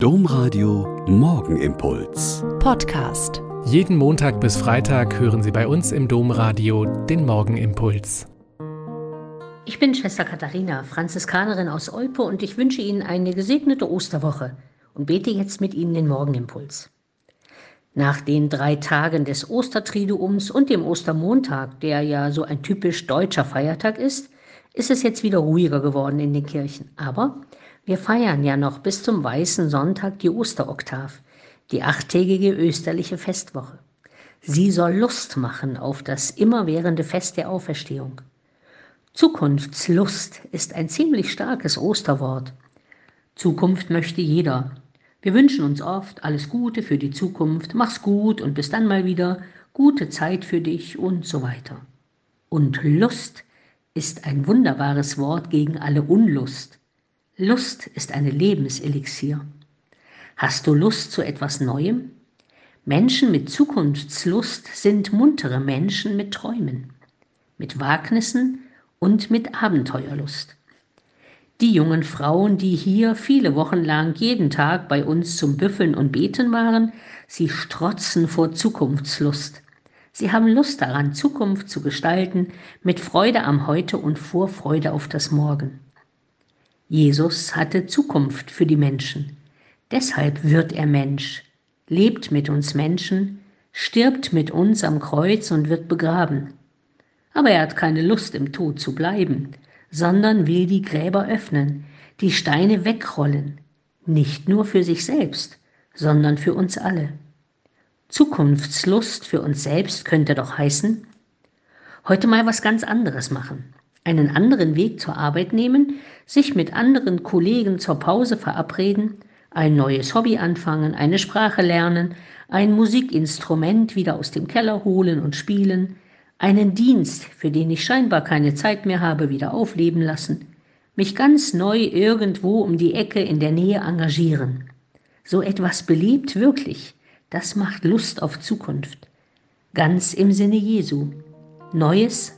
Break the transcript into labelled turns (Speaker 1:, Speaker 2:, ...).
Speaker 1: Domradio Morgenimpuls.
Speaker 2: Podcast.
Speaker 3: Jeden Montag bis Freitag hören Sie bei uns im Domradio den Morgenimpuls.
Speaker 4: Ich bin Schwester Katharina, Franziskanerin aus Olpe und ich wünsche Ihnen eine gesegnete Osterwoche und bete jetzt mit Ihnen den Morgenimpuls. Nach den drei Tagen des Ostertriduums und dem Ostermontag, der ja so ein typisch deutscher Feiertag ist, ist es jetzt wieder ruhiger geworden in den Kirchen. Aber wir feiern ja noch bis zum Weißen Sonntag die Osteroktav, die achttägige österliche Festwoche. Sie soll Lust machen auf das immerwährende Fest der Auferstehung. Zukunftslust ist ein ziemlich starkes Osterwort. Zukunft möchte jeder. Wir wünschen uns oft alles Gute für die Zukunft, mach's gut und bis dann mal wieder, gute Zeit für dich und so weiter. Und Lust ist ein wunderbares Wort gegen alle Unlust. Lust ist eine Lebenselixier. Hast du Lust zu etwas Neuem? Menschen mit Zukunftslust sind muntere Menschen mit Träumen, mit Wagnissen und mit Abenteuerlust. Die jungen Frauen, die hier viele Wochen lang jeden Tag bei uns zum Büffeln und Beten waren, sie strotzen vor Zukunftslust. Sie haben Lust daran, Zukunft zu gestalten, mit Freude am Heute und Vorfreude auf das Morgen. Jesus hatte Zukunft für die Menschen. Deshalb wird er Mensch, lebt mit uns Menschen, stirbt mit uns am Kreuz und wird begraben. Aber er hat keine Lust im Tod zu bleiben, sondern will die Gräber öffnen, die Steine wegrollen, nicht nur für sich selbst, sondern für uns alle. Zukunftslust für uns selbst könnte doch heißen, heute mal was ganz anderes machen einen anderen Weg zur Arbeit nehmen, sich mit anderen Kollegen zur Pause verabreden, ein neues Hobby anfangen, eine Sprache lernen, ein Musikinstrument wieder aus dem Keller holen und spielen, einen Dienst, für den ich scheinbar keine Zeit mehr habe, wieder aufleben lassen, mich ganz neu irgendwo um die Ecke in der Nähe engagieren. So etwas belebt wirklich, das macht Lust auf Zukunft. Ganz im Sinne Jesu. Neues